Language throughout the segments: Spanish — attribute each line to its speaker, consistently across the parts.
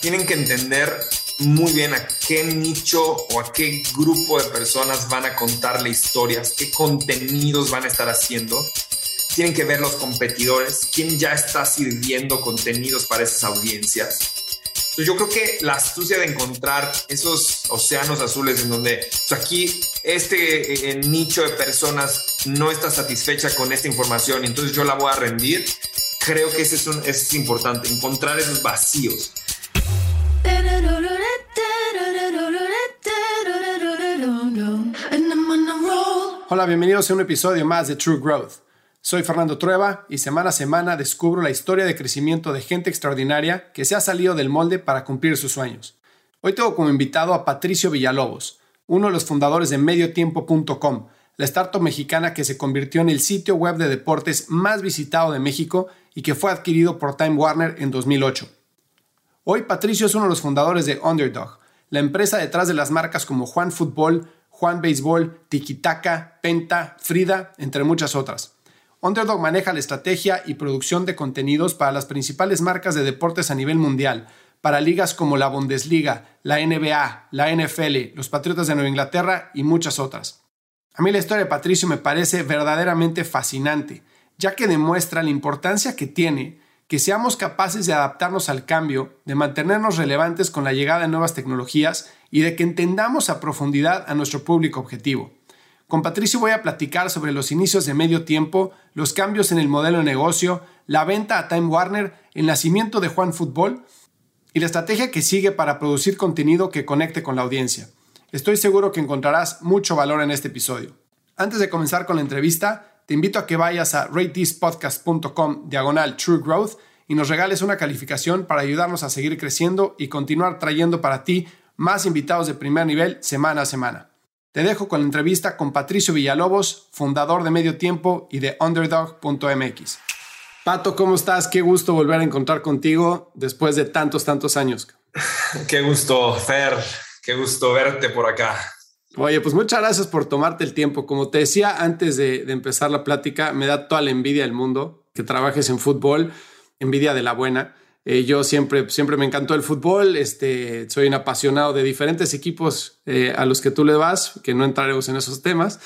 Speaker 1: tienen que entender muy bien a qué nicho o a qué grupo de personas van a contarle historias, qué contenidos van a estar haciendo. Tienen que ver los competidores, quién ya está sirviendo contenidos para esas audiencias. Entonces yo creo que la astucia de encontrar esos océanos azules en donde pues, aquí este eh, nicho de personas no está satisfecha con esta información entonces yo la voy a rendir, creo que ese es, un, es importante, encontrar esos vacíos.
Speaker 2: Hola, bienvenidos a un episodio más de True Growth. Soy Fernando Trueba y semana a semana descubro la historia de crecimiento de gente extraordinaria que se ha salido del molde para cumplir sus sueños. Hoy tengo como invitado a Patricio Villalobos, uno de los fundadores de mediotiempo.com, la startup mexicana que se convirtió en el sitio web de deportes más visitado de México y que fue adquirido por Time Warner en 2008. Hoy Patricio es uno de los fundadores de Underdog, la empresa detrás de las marcas como Juan Fútbol, Juan Béisbol, Tikitaka, Penta, Frida, entre muchas otras. Underdog maneja la estrategia y producción de contenidos para las principales marcas de deportes a nivel mundial, para ligas como la Bundesliga, la NBA, la NFL, los Patriotas de Nueva Inglaterra y muchas otras. A mí la historia de Patricio me parece verdaderamente fascinante, ya que demuestra la importancia que tiene que seamos capaces de adaptarnos al cambio, de mantenernos relevantes con la llegada de nuevas tecnologías y de que entendamos a profundidad a nuestro público objetivo. Con Patricio voy a platicar sobre los inicios de medio tiempo, los cambios en el modelo de negocio, la venta a Time Warner, el nacimiento de Juan Fútbol y la estrategia que sigue para producir contenido que conecte con la audiencia. Estoy seguro que encontrarás mucho valor en este episodio. Antes de comenzar con la entrevista, te invito a que vayas a ratethispodcast.com diagonal True Growth y nos regales una calificación para ayudarnos a seguir creciendo y continuar trayendo para ti más invitados de primer nivel semana a semana. Te dejo con la entrevista con Patricio Villalobos, fundador de Medio Tiempo y de Underdog.mx. Pato, ¿cómo estás? Qué gusto volver a encontrar contigo después de tantos, tantos años.
Speaker 1: Qué gusto, Fer. Qué gusto verte por acá.
Speaker 2: Oye, pues muchas gracias por tomarte el tiempo. Como te decía antes de, empezar la plática, me da toda la envidia del mundo que trabajes en fútbol, envidia de la buena. Eh, yo siempre, siempre me encantó el fútbol, este, soy un apasionado de diferentes equipos eh, a los que tú le vas, que no entraremos en esos temas,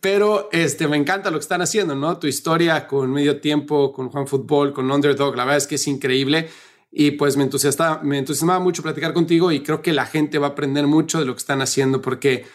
Speaker 2: pero este, me encanta lo que están haciendo, ¿no? Tu historia con medio tiempo, con Juan Fútbol, con Underdog, la verdad es que es increíble y pues me me entusiasmaba mucho platicar contigo y creo que la gente va a aprender mucho de lo que están haciendo porque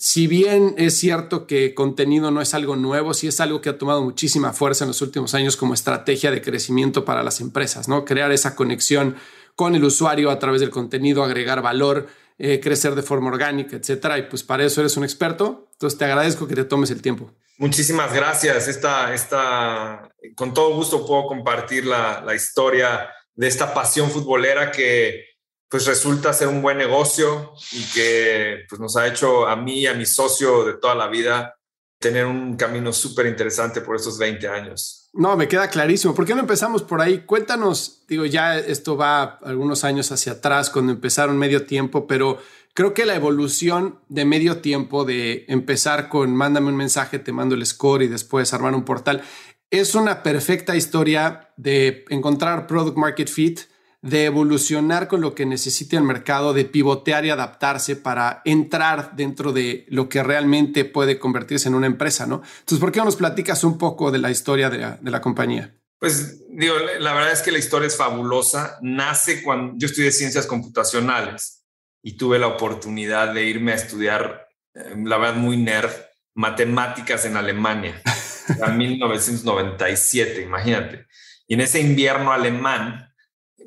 Speaker 2: si bien es cierto que contenido no es algo nuevo, sí es algo que ha tomado muchísima fuerza en los últimos años como estrategia de crecimiento para las empresas, ¿no? Crear esa conexión con el usuario a través del contenido, agregar valor, eh, crecer de forma orgánica, etcétera. Y pues para eso eres un experto. Entonces te agradezco que te tomes el tiempo.
Speaker 1: Muchísimas gracias. Esta, esta, con todo gusto puedo compartir la, la historia de esta pasión futbolera que, pues resulta ser un buen negocio y que pues, nos ha hecho a mí a mi socio de toda la vida tener un camino súper interesante por estos 20 años.
Speaker 2: No, me queda clarísimo. ¿Por qué no empezamos por ahí? Cuéntanos, digo, ya esto va algunos años hacia atrás cuando empezaron medio tiempo, pero creo que la evolución de medio tiempo, de empezar con mándame un mensaje, te mando el score y después armar un portal, es una perfecta historia de encontrar product market fit, de evolucionar con lo que necesite el mercado, de pivotear y adaptarse para entrar dentro de lo que realmente puede convertirse en una empresa, ¿no? Entonces, ¿por qué no nos platicas un poco de la historia de la, compañía?
Speaker 1: Pues digo, la verdad es que la historia es fabulosa. Nace cuando yo estudié ciencias computacionales y tuve la oportunidad de irme a estudiar, eh, la verdad, muy nerd, matemáticas en Alemania, en 1997, imagínate. Y en ese invierno alemán,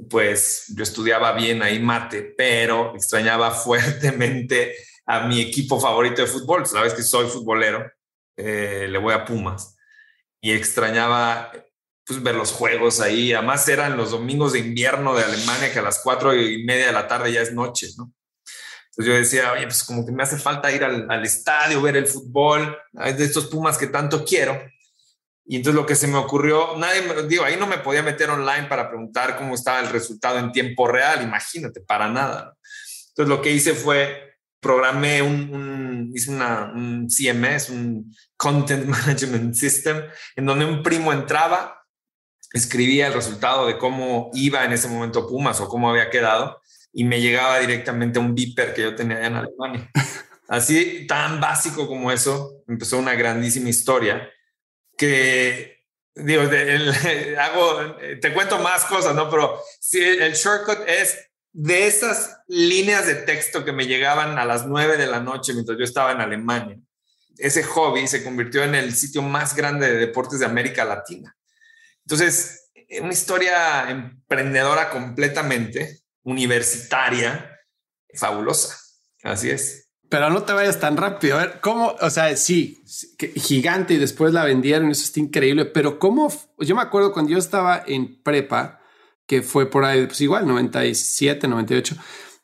Speaker 1: pues yo estudiaba bien ahí mate, pero extrañaba fuertemente a mi equipo favorito de fútbol. Sabes que soy futbolero, eh, le voy a Pumas y extrañaba pues, ver los juegos ahí. Además eran los domingos de invierno de Alemania que a las cuatro y media de la tarde ya es noche, ¿no? Entonces yo decía, oye, pues como que me hace falta ir al, estadio, ver el fútbol, de estos Pumas que tanto quiero. Y entonces lo que se me ocurrió, nadie me digo, ahí no me podía meter online para preguntar cómo estaba el resultado en tiempo real, imagínate, para nada. Entonces lo que hice fue programé un, hice una, un CMS, un Content Management System, en donde un primo entraba, escribía el resultado de cómo iba en ese momento Pumas o cómo había quedado, y me llegaba directamente un beeper que yo tenía en Alemania. Así, tan básico como eso, empezó una grandísima historia que, digo, hago, te cuento más cosas, ¿no? Pero el shortcut es de esas líneas de texto que me llegaban a las nueve de la noche mientras yo estaba en Alemania. Ese hobby se convirtió en el sitio más grande de deportes de América Latina. Entonces, una historia emprendedora completamente, universitaria, fabulosa. Así es.
Speaker 2: Pero no te vayas tan rápido. A ver, ¿cómo? O sea, sí, gigante y después la vendieron, eso está increíble. Pero ¿cómo? Yo me acuerdo cuando yo estaba en prepa, que fue por ahí, pues igual, 97, 98,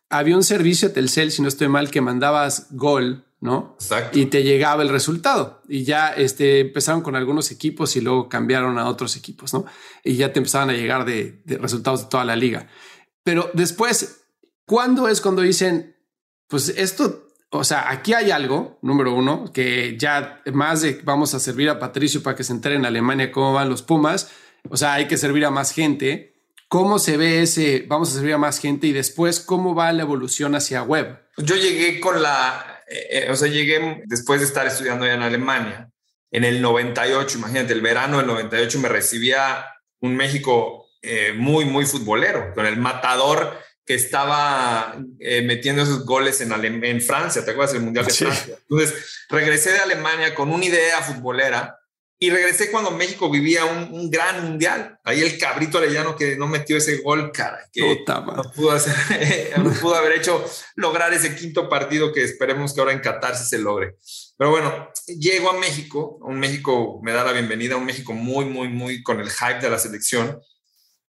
Speaker 2: había un servicio de Telcel, si no estoy mal, que mandabas gol, ¿no?
Speaker 1: Exacto.
Speaker 2: Y te llegaba el resultado. Y ya este, empezaron con algunos equipos y luego cambiaron a otros equipos, ¿no? Y ya te empezaban a llegar de, de resultados de toda la liga. Pero después, ¿cuándo es cuando dicen, pues esto o sea, aquí hay algo, número uno, que ya más de vamos a servir a Patricio para que se entere en Alemania cómo van los Pumas. O sea, hay que servir a más gente. ¿Cómo se ve ese, vamos a servir a más gente y después cómo va la evolución hacia web?
Speaker 1: Yo llegué con la, eh, eh, o sea, llegué después de estar estudiando ya en Alemania, en el 98, imagínate, el verano del 98 me recibía un México eh, muy, muy futbolero, con el matador que estaba eh, metiendo esos goles en, en Francia, ¿te acuerdas del Mundial de Francia? Entonces, regresé de Alemania con una idea futbolera y regresé cuando México vivía un, gran mundial. Ahí el cabrito Arellano que no metió ese gol, cara, que no pudo, hacer, no pudo haber hecho lograr ese quinto partido que esperemos que ahora en Qatar se logre. Pero bueno, llego a México, un México me da la bienvenida, un México muy, muy, muy con el hype de la selección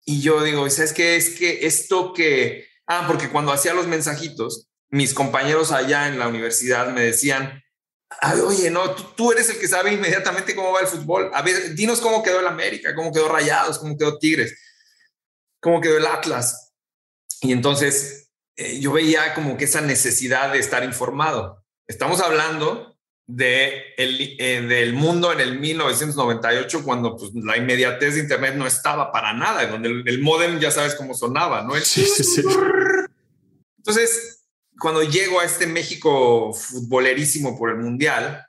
Speaker 1: y yo digo, ¿sabes qué? Es que esto que... Ah, porque cuando hacía los mensajitos, mis compañeros allá en la universidad me decían, oye, no, tú, eres el que sabe inmediatamente cómo va el fútbol. A ver, dinos cómo quedó el América, cómo quedó Rayados, cómo quedó Tigres, cómo quedó el Atlas. Y entonces eh, yo veía como que esa necesidad de estar informado. Estamos hablando de el, eh, del mundo en el 1998, cuando pues, la inmediatez de Internet no estaba para nada, donde el, el modem ya sabes cómo sonaba, ¿no? sí, sí, sí. Entonces, cuando llego a este México futbolerísimo por el Mundial,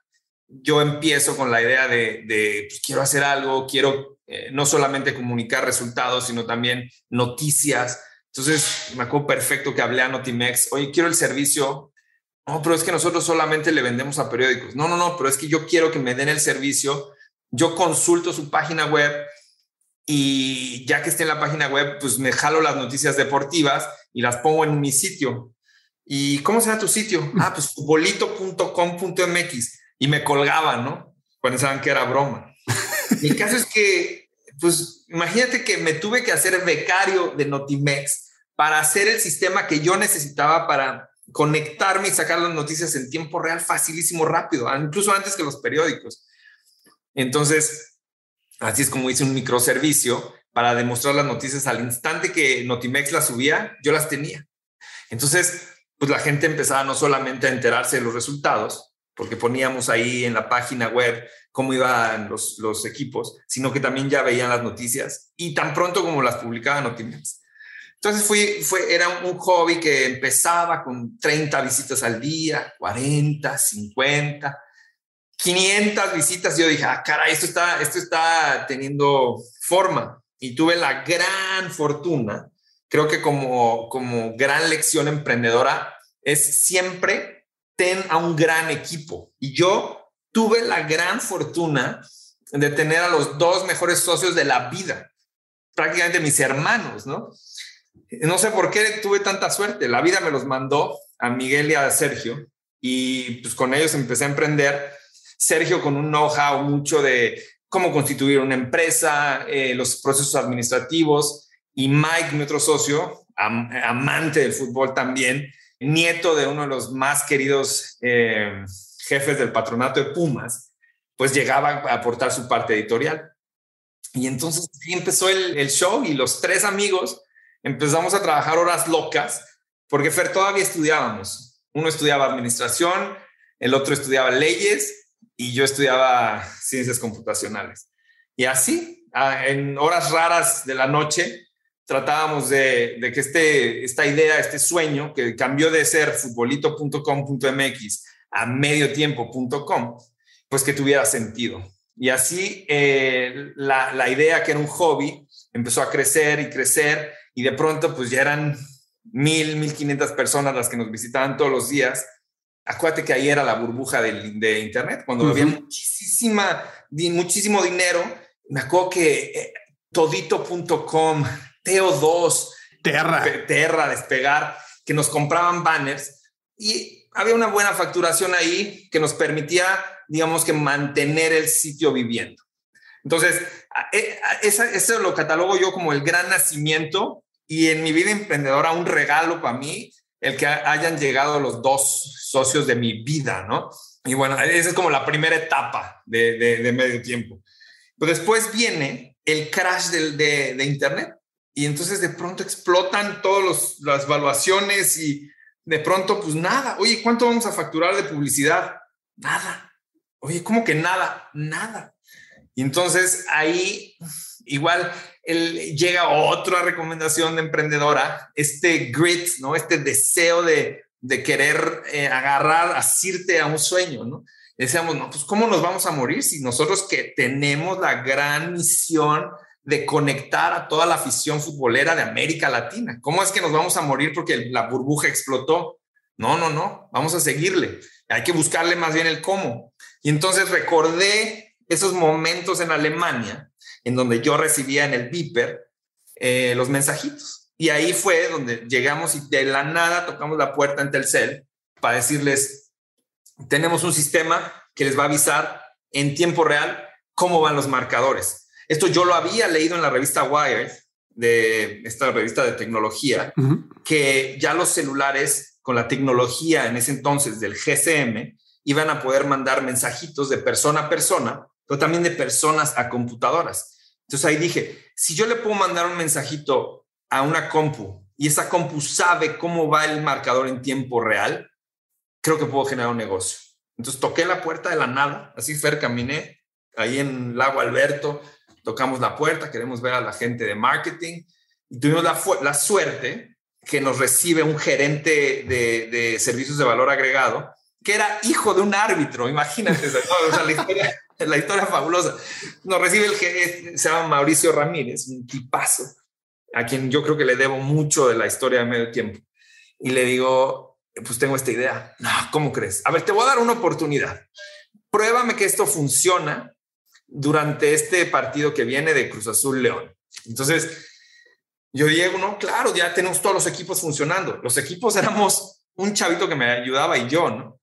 Speaker 1: yo empiezo con la idea de, de pues, quiero hacer algo, quiero eh, no solamente comunicar resultados, sino también noticias. Entonces, me acuerdo perfecto que hablé a Notimex, oye, quiero el servicio no, pero es que nosotros solamente le vendemos a periódicos. No, no, no, pero es que yo quiero que me den el servicio. Yo consulto su página web y ya que esté en la página web, pues me jalo las noticias deportivas y las pongo en mi sitio. ¿Y cómo se llama tu sitio? Ah, pues futbolito.com.mx. Y me colgaban, ¿no? Pensaban que era broma. el caso es que, pues imagínate que me tuve que hacer becario de Notimex para hacer el sistema que yo necesitaba para conectarme y sacar las noticias en tiempo real facilísimo, rápido, incluso antes que los periódicos. Entonces, así es como hice un microservicio para demostrar las noticias al instante que Notimex las subía, yo las tenía. Entonces, pues la gente empezaba no solamente a enterarse de los resultados, porque poníamos ahí en la página web cómo iban los, los equipos, sino que también ya veían las noticias y tan pronto como las publicaba Notimex, entonces fui, fue, era un hobby que empezaba con 30 visitas al día, 40, 50, 500 visitas. Yo dije, ah, cara, esto está, esto está teniendo forma. Y tuve la gran fortuna, creo que como, como gran lección emprendedora, es siempre ten a un gran equipo. Y yo tuve la gran fortuna de tener a los dos mejores socios de la vida, prácticamente mis hermanos, ¿no? No sé por qué tuve tanta suerte. La vida me los mandó a Miguel y a Sergio y pues con ellos empecé a emprender. Sergio con un know-how mucho de cómo constituir una empresa, eh, los procesos administrativos y Mike, mi otro socio, amante del fútbol también, nieto de uno de los más queridos eh, jefes del patronato de Pumas, pues llegaba a aportar su parte editorial. Y entonces empezó el, el show y los tres amigos empezamos a trabajar horas locas, porque Fer todavía estudiábamos. Uno estudiaba administración, el otro estudiaba leyes y yo estudiaba ciencias computacionales. Y así, en horas raras de la noche, tratábamos de, que este, esta idea, este sueño, que cambió de ser futbolito.com.mx a mediotiempo.com, pues que tuviera sentido. Y así eh, la, la, idea que era un hobby empezó a crecer y crecer y de pronto pues ya eran mil, mil quinientas personas las que nos visitaban todos los días. Acuérdate que ahí era la burbuja de, de Internet, cuando había muchísima, muchísimo dinero. Me acuerdo que eh, todito.com, Teo2,
Speaker 2: Terra.
Speaker 1: Terra, Despegar, que nos compraban banners y había una buena facturación ahí que nos permitía, digamos que mantener el sitio viviendo. Entonces, e, eso lo catalogo yo como el gran nacimiento y en mi vida emprendedora un regalo para mí el que hayan llegado los dos socios de mi vida, ¿no? Y bueno, esa es como la primera etapa de, medio tiempo. Pero después viene el crash de, de, Internet y entonces de pronto explotan todas las evaluaciones y de pronto pues nada. Oye, ¿cuánto vamos a facturar de publicidad? Nada. Oye, ¿cómo que nada? Nada. Y entonces ahí igual llega otra recomendación de emprendedora, este grit, ¿no? Este deseo de, querer eh, agarrar, asirte a un sueño, ¿no? decíamos, no, pues ¿cómo nos vamos a morir si nosotros que tenemos la gran misión de conectar a toda la afición futbolera de América Latina? ¿Cómo es que nos vamos a morir porque la burbuja explotó? No, no, no, vamos a seguirle. Hay que buscarle más bien el cómo. Y entonces recordé esos momentos en Alemania en donde yo recibía en el Viper eh, los mensajitos. Y ahí fue donde llegamos y de la nada tocamos la puerta en Telcel para decirles, tenemos un sistema que les va a avisar en tiempo real cómo van los marcadores. Esto yo lo había leído en la revista Wired, de esta revista de tecnología, que ya los celulares con la tecnología en ese entonces del GSM iban a poder mandar mensajitos de persona a persona, pero también de personas a computadoras. Entonces ahí dije, si yo le puedo mandar un mensajito a una compu y esa compu sabe cómo va el marcador en tiempo real, creo que puedo generar un negocio. Entonces toqué la puerta de la nada, así Fer caminé ahí en Lago Alberto, tocamos la puerta, queremos ver a la gente de marketing y tuvimos la, la suerte que nos recibe un gerente de, de, servicios de valor agregado que era hijo de un árbitro, imagínate, o sea, la historia la historia fabulosa. Nos recibe el que se llama Mauricio Ramírez, un tipazo, a quien yo creo que le debo mucho de la historia de medio tiempo. Y le digo, pues tengo esta idea. No, ¿cómo crees? A ver, te voy a dar una oportunidad. Pruébame que esto funciona durante este partido que viene de Cruz Azul León. Entonces, yo digo, no, claro, ya tenemos todos los equipos funcionando. Los equipos éramos un chavito que me ayudaba y yo, ¿no?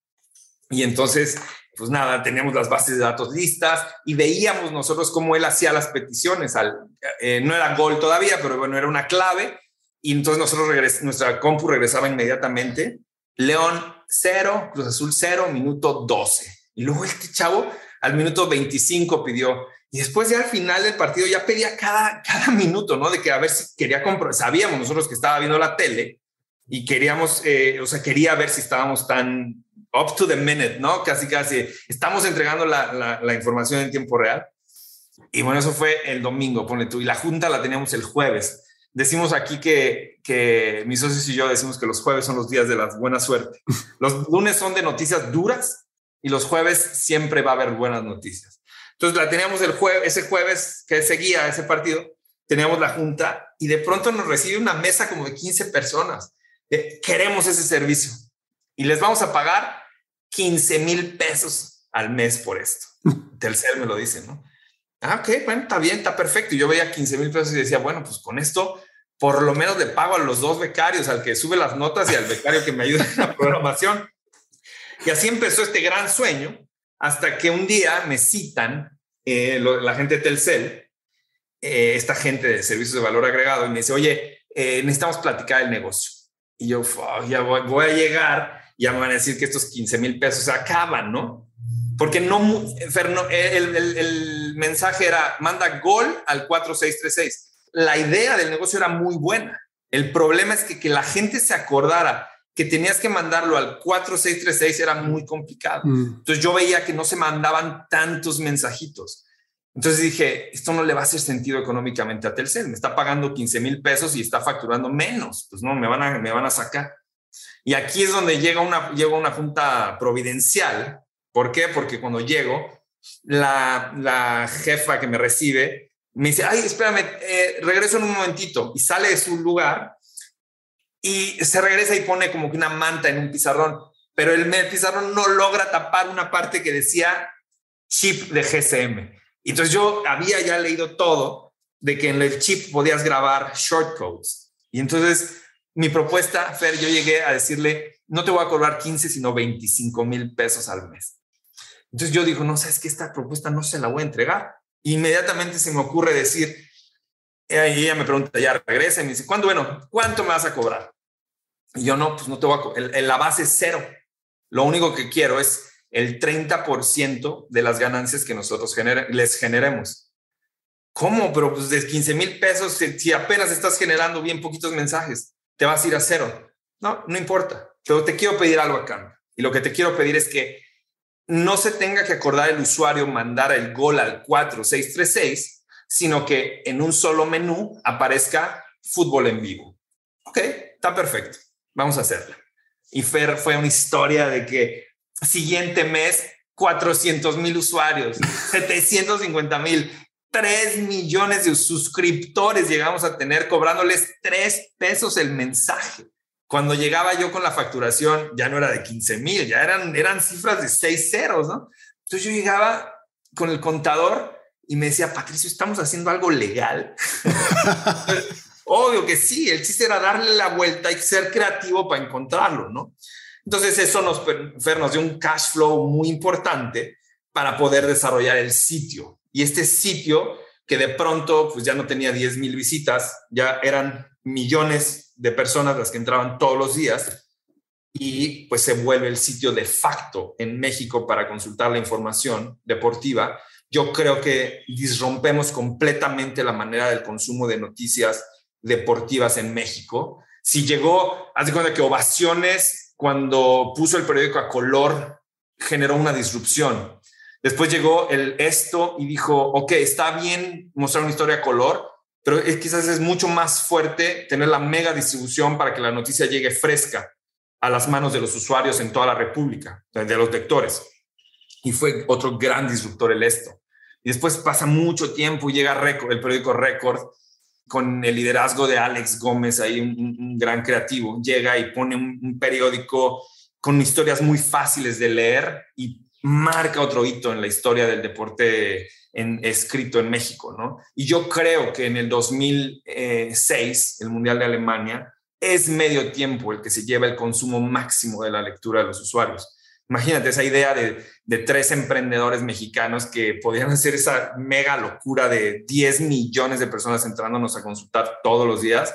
Speaker 1: Y entonces pues nada, teníamos las bases de datos listas y veíamos nosotros cómo él hacía las peticiones. Al, eh, no era gol todavía, pero bueno, era una clave. Y entonces nosotros nuestra compu regresaba inmediatamente. León 0, Cruz Azul 0, minuto 12. Y luego este chavo al minuto 25 pidió. Y después ya al final del partido ya pedía cada, cada minuto, ¿no? De que a ver si quería comprar. Sabíamos nosotros que estaba viendo la tele y queríamos, eh, o sea, quería ver si estábamos tan up to the minute, ¿no? Casi, casi. Estamos entregando la, la, información en tiempo real. Y bueno, eso fue el domingo, pone tú. Y la junta la teníamos el jueves. Decimos aquí que, que mis socios y yo decimos que los jueves son los días de la buena suerte. Los lunes son de noticias duras y los jueves siempre va a haber buenas noticias. Entonces la teníamos el jueves, ese jueves que seguía ese partido, teníamos la junta y de pronto nos recibe una mesa como de 15 personas. queremos ese servicio y les vamos a pagar 15 mil pesos al mes por esto. Telcel me lo dice, ¿no? Ah, ok, bueno, está bien, está perfecto. Y yo veía 15 mil pesos y decía, bueno, pues con esto por lo menos le pago a los dos becarios, al que sube las notas y al becario que me ayuda en la programación. Y así empezó este gran sueño hasta que un día me citan eh, la gente de Telcel, eh, esta gente de servicios de valor agregado, y me dice, oye, eh, necesitamos platicar el negocio. Y yo, ya voy, a llegar ya me van a decir que estos 15 mil pesos se acaban, ¿no? Porque no, el, el, mensaje era, manda gol al 4636. La idea del negocio era muy buena. El problema es que, que la gente se acordara que tenías que mandarlo al 4636 era muy complicado. Mm. Entonces yo veía que no se mandaban tantos mensajitos. Entonces dije, esto no le va a hacer sentido económicamente a Telcel, me está pagando 15 mil pesos y está facturando menos, pues no, me van a, me van a sacar. Y aquí es donde llega una, llega una junta providencial. ¿Por qué? Porque cuando llego, la, la jefa que me recibe me dice, ay, espérame, eh, regreso en un momentito. Y sale de su lugar y se regresa y pone como que una manta en un pizarrón. Pero el pizarrón no logra tapar una parte que decía chip de GSM. Entonces yo había ya leído todo de que en el chip podías grabar shortcodes. Y entonces mi propuesta, Fer, yo llegué a decirle, no te voy a cobrar 15, sino 25 mil pesos al mes. Entonces yo digo, no, sabes que esta propuesta no se la voy a entregar. Inmediatamente se me ocurre decir, y ella me pregunta, ya regresa y me dice, ¿cuándo? Bueno, ¿cuánto me vas a cobrar? Y yo no, pues no te voy a cobrar. La base es cero. Lo único que quiero es el 30% de las ganancias que nosotros les generemos. ¿Cómo? Pero pues de 15 mil pesos, si, apenas estás generando bien poquitos mensajes, te vas a ir a cero. No, no importa, pero te quiero pedir algo acá. Y lo que te quiero pedir es que no se tenga que acordar el usuario mandar el gol al 4636, sino que en un solo menú aparezca fútbol en vivo. Ok, está perfecto. Vamos a hacerlo. Y Fer fue una historia de que Siguiente mes, 400 mil usuarios, 750 mil, 3 millones de suscriptores llegamos a tener cobrándoles 3 pesos el mensaje. Cuando llegaba yo con la facturación, ya no era de 15 mil, ya eran, eran cifras de 6 ceros, ¿no? Entonces yo llegaba con el contador y me decía, Patricio, ¿estamos haciendo algo legal? Obvio que sí, el chiste era darle la vuelta y ser creativo para encontrarlo, ¿no? Entonces eso nos, nos dio un cash flow muy importante para poder desarrollar el sitio. Y este sitio que de pronto pues ya no tenía 10 mil visitas, ya eran millones de personas las que entraban todos los días y pues se vuelve el sitio de facto en México para consultar la información deportiva. Yo creo que disrompemos completamente la manera del consumo de noticias deportivas en México. Si llegó, haz de cuenta que ovaciones cuando puso el periódico a color, generó una disrupción. Después llegó el esto y dijo, ok, está bien mostrar una historia a color, pero es, quizás es mucho más fuerte tener la mega distribución para que la noticia llegue fresca a las manos de los usuarios en toda la República, de los lectores. Y fue otro gran disruptor el esto. Y después pasa mucho tiempo y llega el periódico Record con el liderazgo de Alex Gómez, ahí un, gran creativo, llega y pone un, periódico con historias muy fáciles de leer y marca otro hito en la historia del deporte en, escrito en México, ¿no? Y yo creo que en el 2006, el Mundial de Alemania, es medio tiempo el que se lleva el consumo máximo de la lectura de los usuarios. Imagínate esa idea de, tres emprendedores mexicanos que podían hacer esa mega locura de 10 millones de personas entrándonos a consultar todos los días.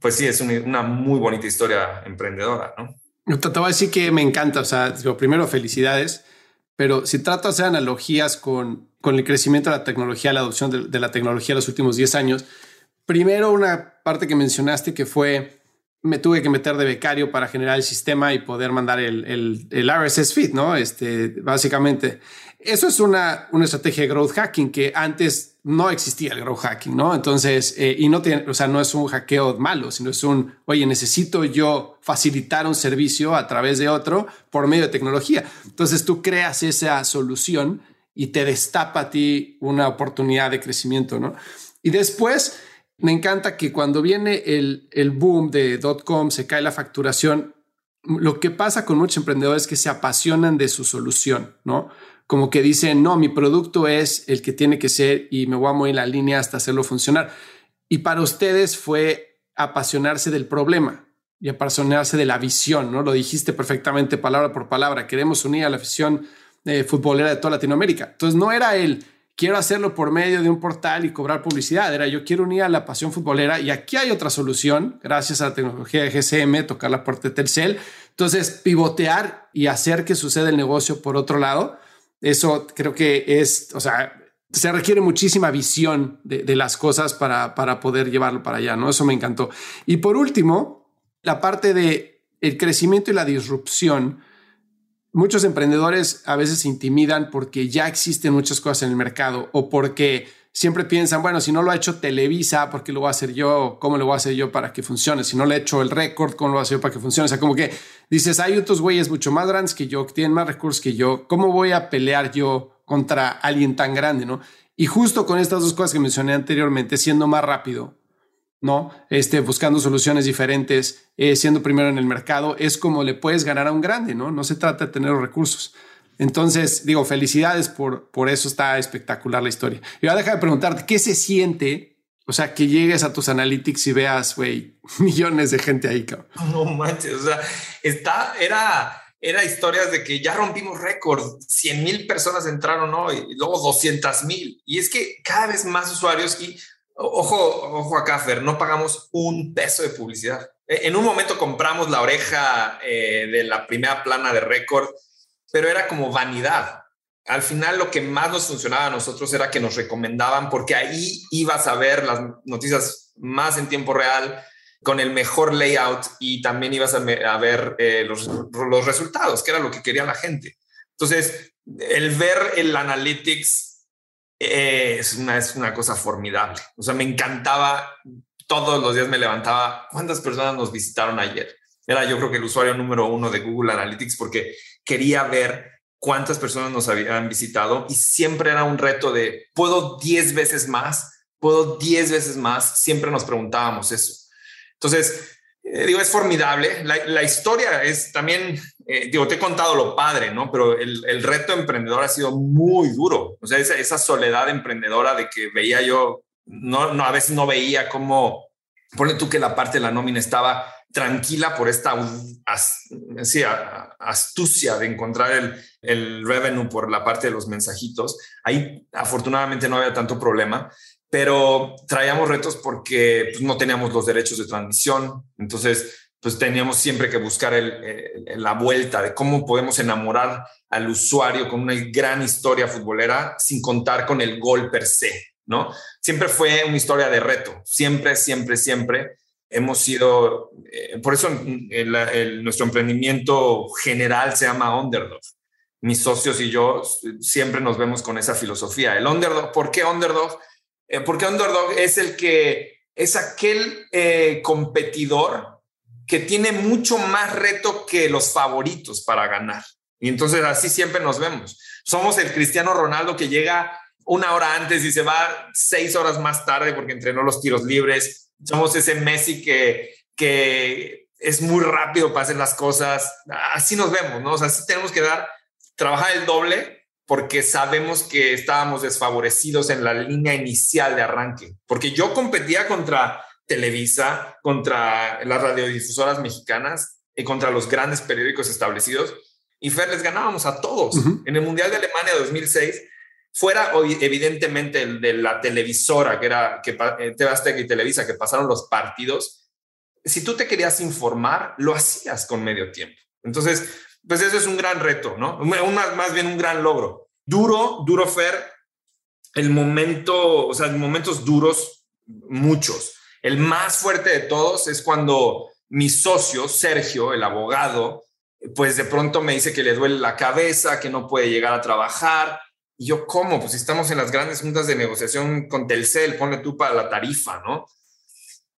Speaker 1: Pues sí, es una, muy bonita historia emprendedora, ¿no?
Speaker 2: Te, voy a decir que me encanta. O sea, primero, felicidades. Pero si trato de hacer analogías con, con el crecimiento de la tecnología, la adopción de, de la tecnología en los últimos 10 años, primero una parte que mencionaste que fue me tuve que meter de becario para generar el sistema y poder mandar el, el, el RSS feed, ¿no? Este, básicamente, eso es una, una estrategia de growth hacking que antes no existía el growth hacking, ¿no? Entonces, eh, y no tiene, o sea, no es un hackeo malo, sino es un, oye, necesito yo facilitar un servicio a través de otro por medio de tecnología. Entonces, tú creas esa solución y te destapa a ti una oportunidad de crecimiento, ¿no? Y después, me encanta que cuando viene el, el boom de .com, se cae la facturación, lo que pasa con muchos emprendedores es que se apasionan de su solución, ¿no? Como que dicen, no, mi producto es el que tiene que ser y me voy a mover la línea hasta hacerlo funcionar. Y para ustedes fue apasionarse del problema y apasionarse de la visión, ¿no? Lo dijiste perfectamente palabra por palabra. Queremos unir a la afición eh, futbolera de toda Latinoamérica. Entonces no era el quiero hacerlo por medio de un portal y cobrar publicidad. Era yo quiero unir a la pasión futbolera y aquí hay otra solución, gracias a la tecnología de GSM, tocar la puerta de Telcel. Entonces, pivotear y hacer que suceda el negocio por otro lado, eso creo que es, o sea, se requiere muchísima visión de, las cosas para, para poder llevarlo para allá, ¿no? Eso me encantó. Y por último, la parte de el crecimiento y la disrupción muchos emprendedores a veces se intimidan porque ya existen muchas cosas en el mercado o porque siempre piensan, bueno, si no lo ha hecho Televisa, ¿por qué lo voy a hacer yo? ¿Cómo lo voy a hacer yo para que funcione? Si no le he hecho el récord, ¿cómo lo voy a hacer yo para que funcione? O sea, como que dices, hay otros güeyes mucho más grandes que yo, que tienen más recursos que yo. ¿Cómo voy a pelear yo contra alguien tan grande? ¿no? Y justo con estas dos cosas que mencioné anteriormente, siendo más rápido, ¿no? Este, buscando soluciones diferentes, eh, siendo primero en el mercado, es como le puedes ganar a un grande, ¿no? No se trata de tener los recursos. Entonces, digo, felicidades por, por eso está espectacular la historia. Y ahora deja de preguntarte, ¿qué se siente? O sea, que llegues a tus analytics y veas, güey, millones de gente ahí, cabrón.
Speaker 1: No manches, o sea, está, era, era historias de que ya rompimos récord, 100 mil personas entraron hoy, y luego 200 mil. Y es que cada vez más usuarios y Ojo, ojo acá, Fer, no pagamos un peso de publicidad. E, en un momento compramos la oreja eh, de la primera plana de récord, pero era como vanidad. Al final lo que más nos funcionaba a nosotros era que nos recomendaban porque ahí ibas a ver las noticias más en tiempo real, con el mejor layout y también ibas a, ver eh, los, resultados, que era lo que quería la gente. Entonces, el ver el analytics es una, es una cosa formidable. O sea, me encantaba, todos los días me levantaba, ¿cuántas personas nos visitaron ayer? Era yo creo que el usuario número uno de Google Analytics porque quería ver cuántas personas nos habían visitado y siempre era un reto de, ¿puedo 10 veces más? ¿Puedo 10 veces más? Siempre nos preguntábamos eso. Entonces, eh, digo, es formidable. La, la, historia es también, eh, digo, te he contado lo padre, ¿no? Pero el, reto emprendedor ha sido muy duro. O sea, esa, soledad emprendedora de que veía yo, no, no, a veces no veía cómo, pone tú que la parte de la nómina estaba tranquila por esta astucia de encontrar el, el revenue por la parte de los mensajitos. Ahí afortunadamente no había tanto problema pero traíamos retos porque pues, no teníamos los derechos de transmisión, entonces pues teníamos siempre que buscar la vuelta de cómo podemos enamorar al usuario con una gran historia futbolera sin contar con el gol per se, ¿no? Siempre fue una historia de reto, siempre, siempre, siempre hemos sido, eh, por eso nuestro emprendimiento general se llama Underdog. Mis socios y yo siempre nos vemos con esa filosofía. El Underdog, ¿por qué Underdog? Eh, porque underdog es el que es aquel eh, competidor que tiene mucho más reto que los favoritos para ganar. Y entonces así siempre nos vemos. Somos el Cristiano Ronaldo que llega una hora antes y se va seis horas más tarde porque entrenó los tiros libres. Somos ese Messi que, que es muy rápido para hacer las cosas. Así nos vemos, ¿no? O sea, así tenemos que dar, trabajar el doble porque sabemos que estábamos desfavorecidos en la línea inicial de arranque, porque yo competía contra Televisa, contra las radiodifusoras mexicanas y contra los grandes periódicos establecidos, y Fer les ganábamos a todos. En el Mundial de Alemania 2006, fuera evidentemente el de la televisora, que era que, eh, y Televisa, que pasaron los partidos, si tú te querías informar, lo hacías con medio tiempo. Entonces, pues eso es un gran reto, ¿no? más bien un gran logro. Duro, duro, Fer, el momento, o sea, momentos duros, muchos. El más fuerte de todos es cuando mi socio, Sergio, el abogado, pues de pronto me dice que le duele la cabeza, que no puede llegar a trabajar. Y yo, ¿cómo? Pues estamos en las grandes juntas de negociación con Telcel, ponle tú para la tarifa, ¿no?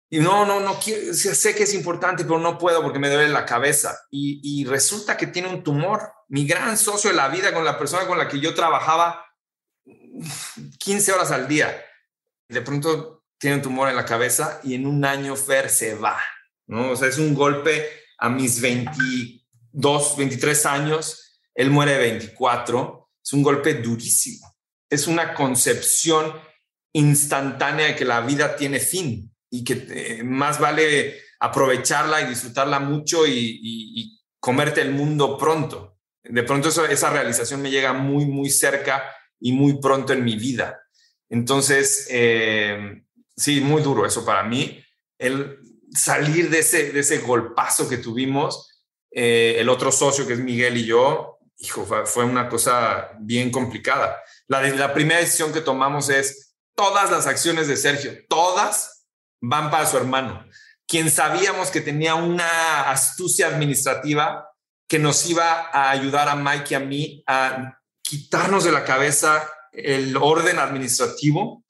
Speaker 1: Y no, no, no quiero, sé que es importante, pero no puedo porque me duele la cabeza. Y, resulta que tiene un tumor. Mi gran socio de la vida con la persona con la que yo trabajaba 15 horas al día. De pronto tiene un tumor en la cabeza y en un año Fer se va. ¿no? O sea, es un golpe a mis 22, 23 años. Él muere de 24. Es un golpe durísimo. Es una concepción instantánea de que la vida tiene fin y que eh, más vale aprovecharla y disfrutarla mucho y, comerte el mundo pronto. De pronto esa realización me llega muy, muy cerca y muy pronto en mi vida. Entonces, eh, sí, muy duro eso para mí. El salir de ese, de ese golpazo que tuvimos, eh, el otro socio que es Miguel y yo, hijo, fue, una cosa bien complicada. La, la primera decisión que tomamos es todas las acciones de Sergio, todas van para su hermano, quien sabíamos que tenía una astucia administrativa que nos iba a ayudar a Mike y a mí a quitarnos de la cabeza el orden administrativo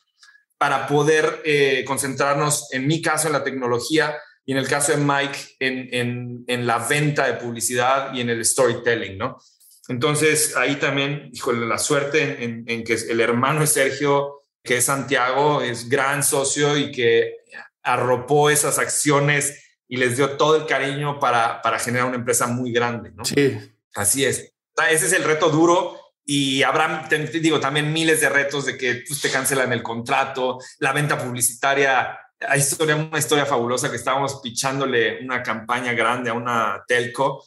Speaker 1: para poder eh, concentrarnos, en mi caso, en la tecnología y en el caso de Mike, en, en, la venta de publicidad y en el storytelling, ¿no? Entonces, ahí también, híjole, la suerte en, en, que el hermano de Sergio, que es Santiago, es gran socio y que arropó esas acciones y les dio todo el cariño para, para generar una empresa muy grande, ¿no?
Speaker 2: Sí.
Speaker 1: Así es. Ese es el reto duro y habrá, te, digo, también miles de retos de que pues, te cancelan el contrato, la venta publicitaria. Hay historia, una historia fabulosa que estábamos pichándole una campaña grande a una telco,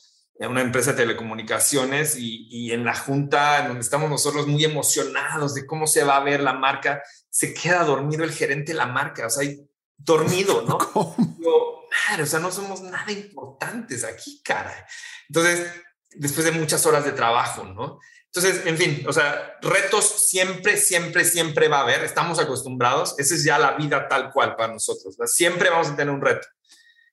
Speaker 1: una empresa de telecomunicaciones y, y en la junta donde estamos nosotros muy emocionados de cómo se va a ver la marca, se queda dormido el gerente de la marca, o sea, dormido, ¿no? o sea, no somos nada importantes aquí, cara. Entonces, después de muchas horas de trabajo, ¿no? Entonces, en fin, o sea, retos siempre, siempre, siempre va a haber, estamos acostumbrados, esa es ya la vida tal cual para nosotros, siempre vamos a tener un reto.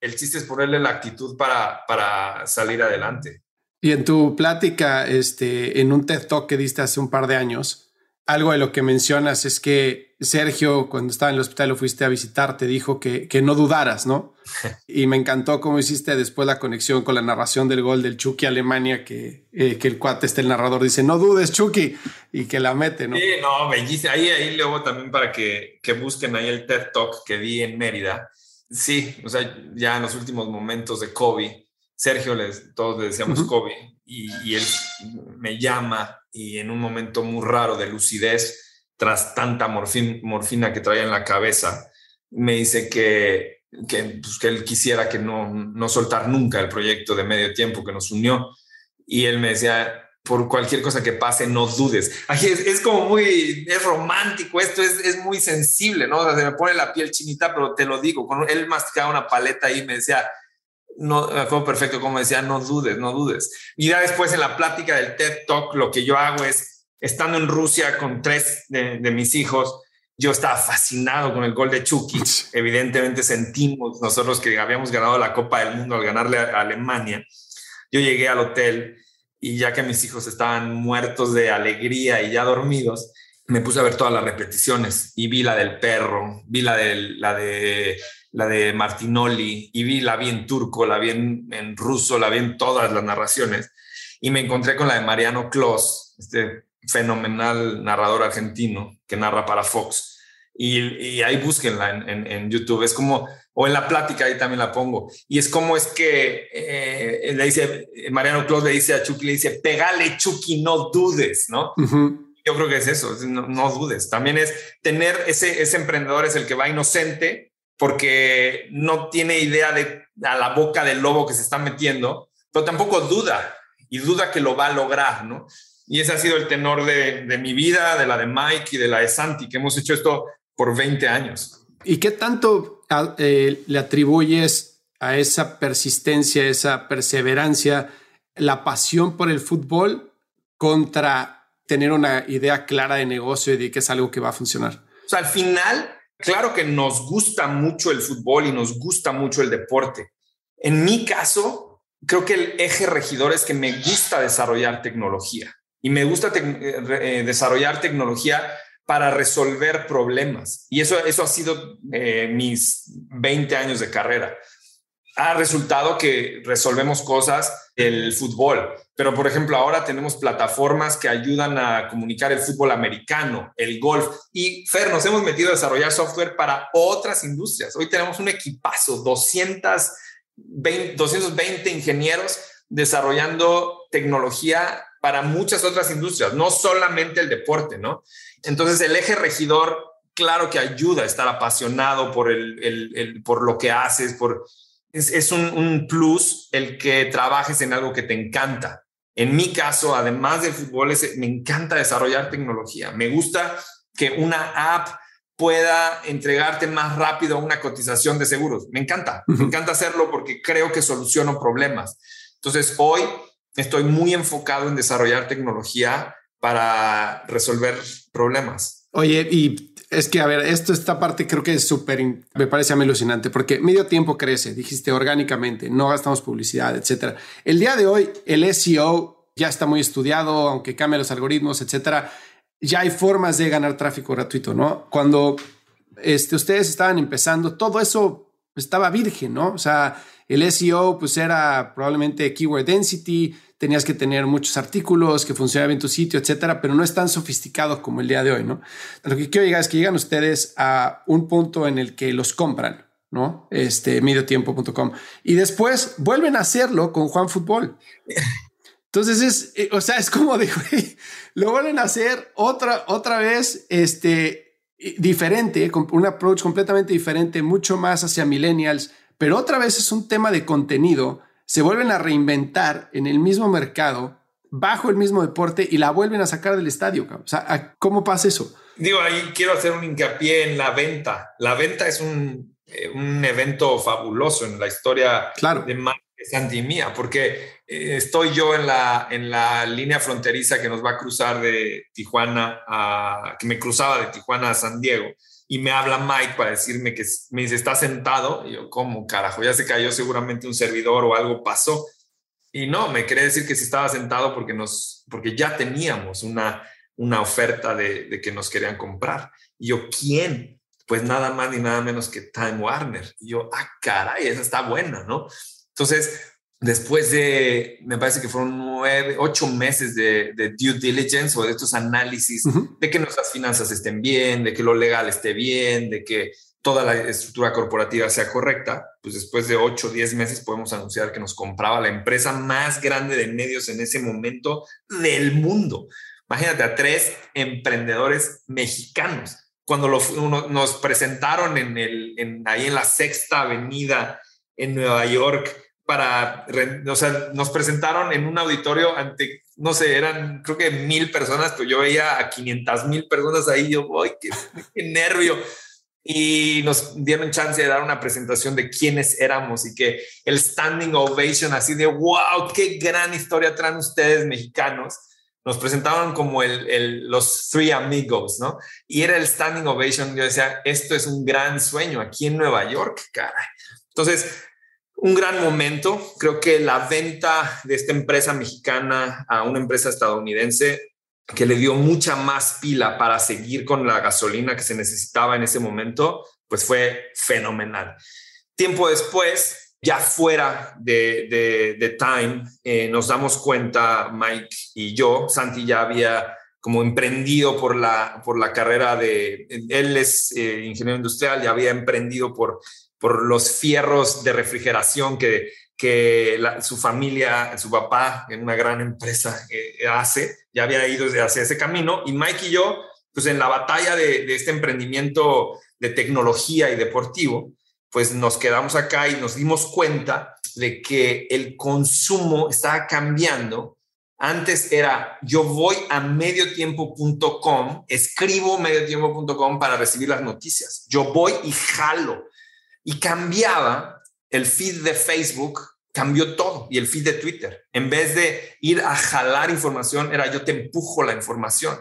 Speaker 1: El chiste es ponerle la actitud para, para salir adelante.
Speaker 2: Y en tu plática, este, en un TED Talk que diste hace un par de años, algo de lo que mencionas es que Sergio, cuando estaba en el hospital, lo fuiste a visitar, te dijo que, que no dudaras, ¿no? y me encantó cómo hiciste después la conexión con la narración del gol del Chucky Alemania, que, eh, que el cuate, este, el narrador, dice, no dudes, Chucky, y que la mete, ¿no?
Speaker 1: Sí, no, bellísimo. Ahí, ahí luego también para que, que busquen ahí el TED Talk que di en Mérida. Sí, o sea, ya en los últimos momentos de Kobe, Sergio, les, todos le decíamos Kobe, y, y él me llama y en un momento muy raro de lucidez, tras tanta morfina que traía en la cabeza, me dice que, que, pues, que él quisiera que no, no soltar nunca el proyecto de medio tiempo que nos unió. Y él me decía, por cualquier cosa que pase, no dudes. Aquí es, es, como muy, es romántico esto, es, es muy sensible, ¿no? se me pone la piel chinita, pero te lo digo, con él masticaba una paleta y me decía, no, me acuerdo perfecto como decía, no dudes, no dudes. Y ya después en la plática del TED Talk, lo que yo hago es, estando en Rusia con tres de, mis hijos, yo estaba fascinado con el gol de Chucky. Evidentemente sentimos nosotros que habíamos ganado la Copa del Mundo al ganarle a Alemania. Yo llegué al hotel y ya que mis hijos estaban muertos de alegría y ya dormidos, me puse a ver todas las repeticiones y vi la del perro, vi la de, la de la de Martinoli, y vi, la vi en turco, la vi en, ruso, la vi en todas las narraciones, y me encontré con la de Mariano Clos, este fenomenal narrador argentino que narra para Fox. Y, ahí búsquenla en, YouTube. Es como, o en la plática, ahí también la pongo. Y es como es que eh, le dice, Mariano Clos le dice a Chucky, le dice, pegale Chucky, no dudes, ¿no? Yo creo que es eso, no, no, dudes. También es tener ese, ese emprendedor, es el que va inocente, porque no tiene idea de a la boca del lobo que se está metiendo, pero tampoco duda y duda que lo va a lograr, ¿no? Y ese ha sido el tenor de, mi vida, de la de Mike y de la de Santi, que hemos hecho esto por 20 años.
Speaker 2: ¿Y qué tanto eh, le atribuyes a esa persistencia, esa perseverancia, la pasión por el fútbol contra tener una idea clara de negocio y de que es algo que va a funcionar?
Speaker 1: O sea, al final Claro que nos gusta mucho el fútbol y nos gusta mucho el deporte. En mi caso, creo que el eje regidor es que me gusta desarrollar tecnología y me gusta eh, eh, desarrollar tecnología para resolver problemas. Y eso, eso ha sido eh, mis 20 años de carrera ha resultado que resolvemos cosas el fútbol. Pero, por ejemplo, ahora tenemos plataformas que ayudan a comunicar el fútbol americano, el golf. Y, Fer, nos hemos metido a desarrollar software para otras industrias. Hoy tenemos un equipazo, 220, 220 ingenieros desarrollando tecnología para muchas otras industrias, no solamente el deporte, ¿no? Entonces, el eje regidor, claro que ayuda a estar apasionado por, el, el, por lo que haces, por es, un, plus el que trabajes en algo que te encanta. En mi caso, además del fútbol, me encanta desarrollar tecnología. Me gusta que una app pueda entregarte más rápido una cotización de seguros. Me encanta, me encanta hacerlo porque creo que soluciono problemas. Entonces, hoy estoy muy enfocado en desarrollar tecnología para resolver problemas.
Speaker 2: Oye, y Es que, a ver, esto, esta parte creo que es súper, me parece a mí alucinante, porque medio tiempo crece, dijiste orgánicamente, no gastamos publicidad, etcétera. El día de hoy, el SEO ya está muy estudiado, aunque cambie los algoritmos, etcétera. Ya hay formas de ganar tráfico gratuito, ¿no? Cuando este, ustedes estaban empezando, todo eso estaba virgen, ¿no? O sea, el SEO pues era probablemente keyword density, tenías que tener muchos artículos, que funcionara bien tu sitio, etcétera, pero no es tan sofisticado como el día de hoy, ¿no? Lo que quiero llegar es que llegan ustedes a un punto en el que los compran, ¿no? Este mediotiempo.com y después vuelven a hacerlo con Juan Fútbol. Entonces es, eh, o sea, es como de, lo vuelven a hacer otra, otra vez, este, diferente, con un approach completamente diferente, mucho más hacia millennials, pero otra vez es un tema de contenido se vuelven a reinventar en el mismo mercado, bajo el mismo deporte y la vuelven a sacar del estadio. O sea, ¿cómo pasa eso?
Speaker 1: Digo, ahí quiero hacer un hincapié en la venta. La venta es un, eh, un evento fabuloso en la historia
Speaker 2: claro.
Speaker 1: de Santi mía, porque eh, estoy yo en la, en la línea fronteriza que nos va a cruzar de Tijuana a, que me cruzaba de Tijuana a San Diego y me habla Mike para decirme que me dice, está sentado. Y yo, ¿cómo carajo? Ya se cayó seguramente un servidor o algo pasó. Y no, me quería decir que si estaba sentado porque, nos, porque ya teníamos una, una oferta de, de que nos querían comprar. Y yo, ¿quién? Pues nada más ni nada menos que Time Warner. Y yo, ah, caray, esa está buena, ¿no? Entonces, después de, me parece que fueron nueve, ocho meses de, due diligence o de estos análisis de que nuestras finanzas estén bien, de que lo legal esté bien, de que toda la estructura corporativa sea correcta, pues después de ocho o diez meses podemos anunciar que nos compraba la empresa más grande de medios en ese momento del mundo. Imagínate a tres emprendedores mexicanos. Cuando nos presentaron en el, en, ahí en la sexta avenida en Nueva York, para, o sea, nos presentaron en un auditorio ante, no sé, eran creo que mil personas, pero yo veía a 500 mil personas ahí, yo, voy, qué, qué nervio! Y nos dieron chance de dar una presentación de quiénes éramos y que el standing ovation así de, wow, qué gran historia traen ustedes mexicanos. Nos presentaron como el, el, los three amigos, ¿no? Y era el standing ovation. Yo decía, esto es un gran sueño aquí en Nueva York, cara. Entonces, un gran momento. Creo que la venta de esta empresa mexicana a una empresa estadounidense que le dio mucha más pila para seguir con la gasolina que se necesitaba en ese momento, pues fue fenomenal. Tiempo después, ya fuera de, de, Time, eh, nos damos cuenta, Mike y yo, Santi ya había como emprendido por la, por la carrera de, él es eh, ingeniero industrial, ya había emprendido por por los fierros de refrigeración que, que su familia, su papá en una gran empresa eh, hace, ya había ido hacia ese camino y Mike y yo, pues en la batalla de, este emprendimiento de tecnología y deportivo, pues nos quedamos acá y nos dimos cuenta de que el consumo estaba cambiando. Antes era yo voy a mediotiempo.com, escribo mediotiempo.com para recibir las noticias. Yo voy y jalo y cambiaba el feed de Facebook, cambió todo y el feed de Twitter. En vez de ir a jalar información, era yo te empujo la información.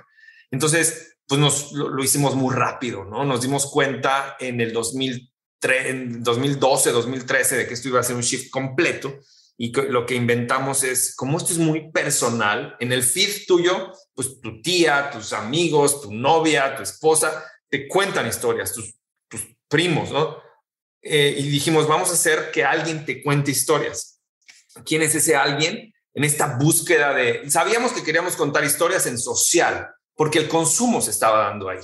Speaker 1: Entonces, pues nos lo, hicimos muy rápido, ¿no? Nos dimos cuenta en el 2003, en 2012, 2013 de que esto iba a ser un shift completo y lo que inventamos es, como esto es muy personal, en el feed tuyo, pues tu tía, tus amigos, tu novia, tu esposa, te cuentan historias, tus, tus primos, ¿no? Eh, y dijimos, vamos a hacer que alguien te cuente historias. ¿Quién es ese alguien? En esta búsqueda de... Sabíamos que queríamos contar historias en social, porque el consumo se estaba dando ahí.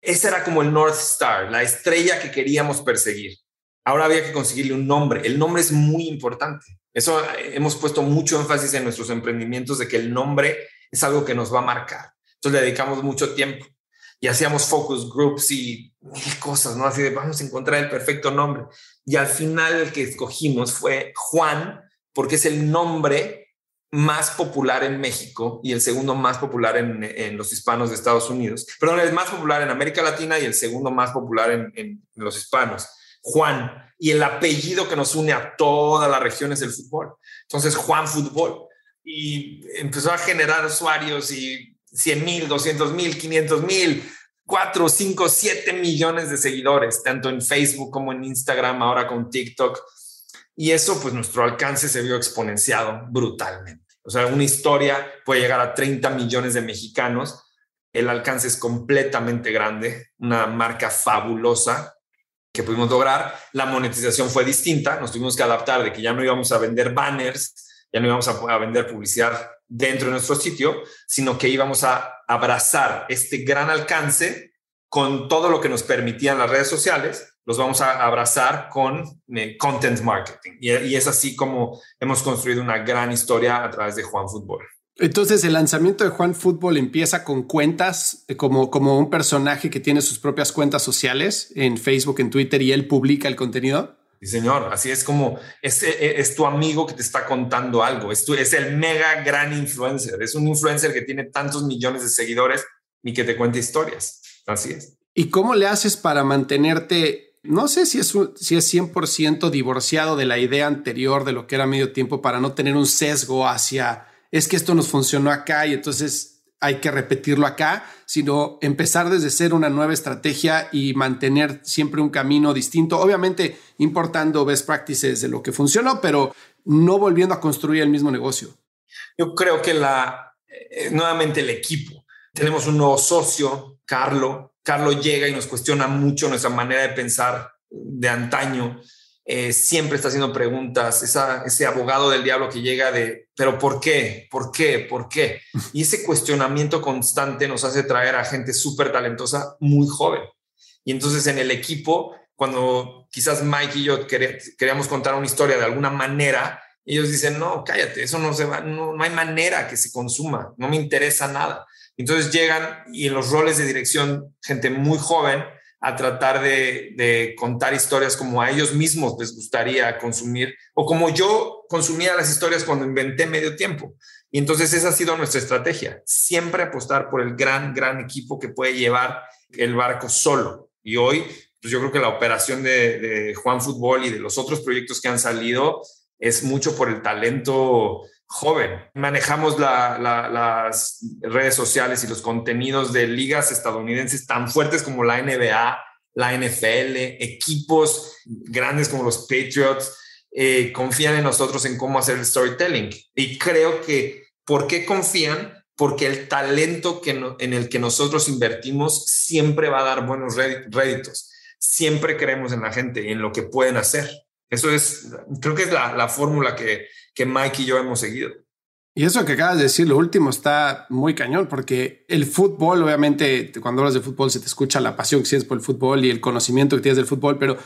Speaker 1: Ese era como el North Star, la estrella que queríamos perseguir. Ahora había que conseguirle un nombre. El nombre es muy importante. Eso eh, hemos puesto mucho énfasis en nuestros emprendimientos de que el nombre es algo que nos va a marcar. Entonces le dedicamos mucho tiempo y hacíamos focus groups y mil cosas, ¿no? Así de vamos a encontrar el perfecto nombre. Y al final el que escogimos fue Juan, porque es el nombre más popular en México y el segundo más popular en, en los hispanos de Estados Unidos. Perdón, el más popular en América Latina y el segundo más popular en, en los hispanos. Juan y el apellido que nos une a todas las regiones del fútbol. Entonces, Juan Fútbol. Y empezó a generar usuarios y 100 mil, 200 mil, 500 mil, 4, 5, 7 millones de seguidores, tanto en Facebook como en Instagram, ahora con TikTok. Y eso, pues nuestro alcance se vio exponenciado brutalmente. O sea, una historia puede llegar a 30 millones de mexicanos. El alcance es completamente grande, una marca fabulosa que pudimos lograr. La monetización fue distinta, nos tuvimos que adaptar de que ya no íbamos a vender banners, ya no íbamos a, vender publicidad dentro de nuestro sitio, sino que íbamos a abrazar este gran alcance con todo lo que nos permitían las redes sociales, los vamos a abrazar con eh, content marketing. Y, y, es así como hemos construido una gran historia a través de Juan Fútbol.
Speaker 2: Entonces, el lanzamiento de Juan Fútbol empieza con cuentas, eh, como, como un personaje que tiene sus propias cuentas sociales en Facebook, en Twitter, y él publica el contenido.
Speaker 1: Sí, señor. Así es como es, eh, es tu amigo que te está contando algo. Es, tu, es el mega gran influencer. Es un influencer que tiene tantos millones de seguidores y que te cuenta historias. Así es.
Speaker 2: ¿Y cómo le haces para mantenerte? No sé si es, si es 100% divorciado de la idea anterior de lo que era medio tiempo para no tener un sesgo hacia es que esto nos funcionó acá y entonces hay que repetirlo acá, sino empezar desde ser una nueva estrategia y mantener siempre un camino distinto, obviamente importando best practices de lo que funcionó, pero no volviendo a construir el mismo negocio.
Speaker 1: Yo creo que la, eh, nuevamente el equipo, tenemos un nuevo socio, Carlo. Carlo llega y nos cuestiona mucho nuestra manera de pensar de antaño eh, siempre está haciendo preguntas, ese abogado del diablo que llega de, pero ¿por qué? ¿Por qué? ¿Por qué? Y ese cuestionamiento constante nos hace traer a gente súper talentosa muy joven. Y entonces en el equipo, cuando quizás Mike y yo queríamos contar una historia de alguna manera, ellos dicen, no, cállate, eso no se va, no, no hay manera que se consuma, no me interesa nada. Entonces llegan y en los roles de dirección, gente muy joven, a tratar de, contar historias como a ellos mismos les gustaría consumir o como yo consumía las historias cuando inventé medio tiempo. Y entonces esa ha sido nuestra estrategia, siempre apostar por el gran, gran equipo que puede llevar el barco solo. Y hoy, pues yo creo que la operación de, Juan Fútbol y de los otros proyectos que han salido es mucho por el talento joven. Manejamos las redes sociales y los contenidos de ligas estadounidenses tan fuertes como la NBA, la NFL, equipos grandes como los Patriots, eh, confían en nosotros en cómo hacer el storytelling. Y creo que, ¿por qué confían? Porque el talento que en el que nosotros invertimos siempre va a dar buenos réditos. Siempre creemos en la gente y en lo que pueden hacer. Eso es, creo que es la, la fórmula que, que Mike y yo hemos seguido.
Speaker 2: Y eso que acabas de decir, lo último está muy cañón, porque el fútbol, obviamente, cuando hablas de fútbol se te escucha la pasión que tienes por el fútbol y el conocimiento que tienes del fútbol, pero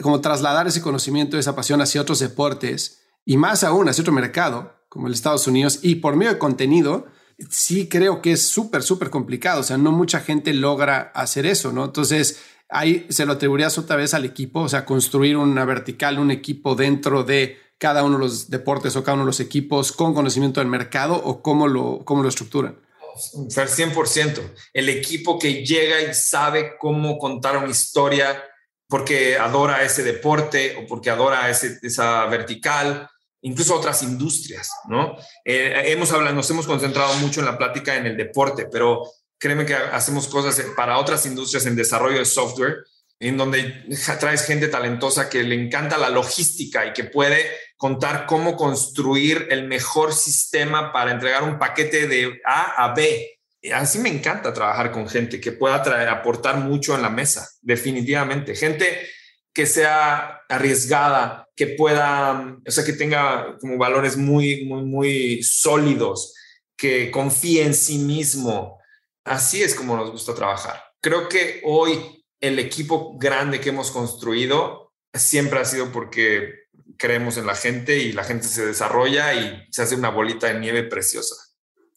Speaker 2: como trasladar ese conocimiento, esa pasión hacia otros deportes y más aún hacia otro mercado, como el Estados Unidos, y por medio de contenido, sí creo que es súper, súper complicado. O sea, no mucha gente logra hacer eso, ¿no? Entonces, ahí se lo atribuirías otra vez al equipo, o sea, construir una vertical, un equipo dentro de cada uno de los deportes o cada uno de los equipos con conocimiento del mercado o cómo lo, cómo lo estructuran?
Speaker 1: 100%. El equipo que llega y sabe cómo contar una historia porque adora ese deporte o porque adora ese, esa vertical, incluso otras industrias, ¿no? Eh, hemos hablado, nos hemos concentrado mucho en la plática en el deporte, pero créeme que hacemos cosas para otras industrias en desarrollo de software, en donde traes gente talentosa que le encanta la logística y que puede contar cómo construir el mejor sistema para entregar un paquete de A a B. Así me encanta trabajar con gente que pueda traer, aportar mucho en la mesa, definitivamente. Gente que sea arriesgada, que pueda, o sea, que tenga como valores muy, muy, muy sólidos, que confíe en sí mismo. Así es como nos gusta trabajar. Creo que hoy el equipo grande que hemos construido siempre ha sido porque creemos en la gente y la gente se desarrolla y se hace una bolita de nieve preciosa.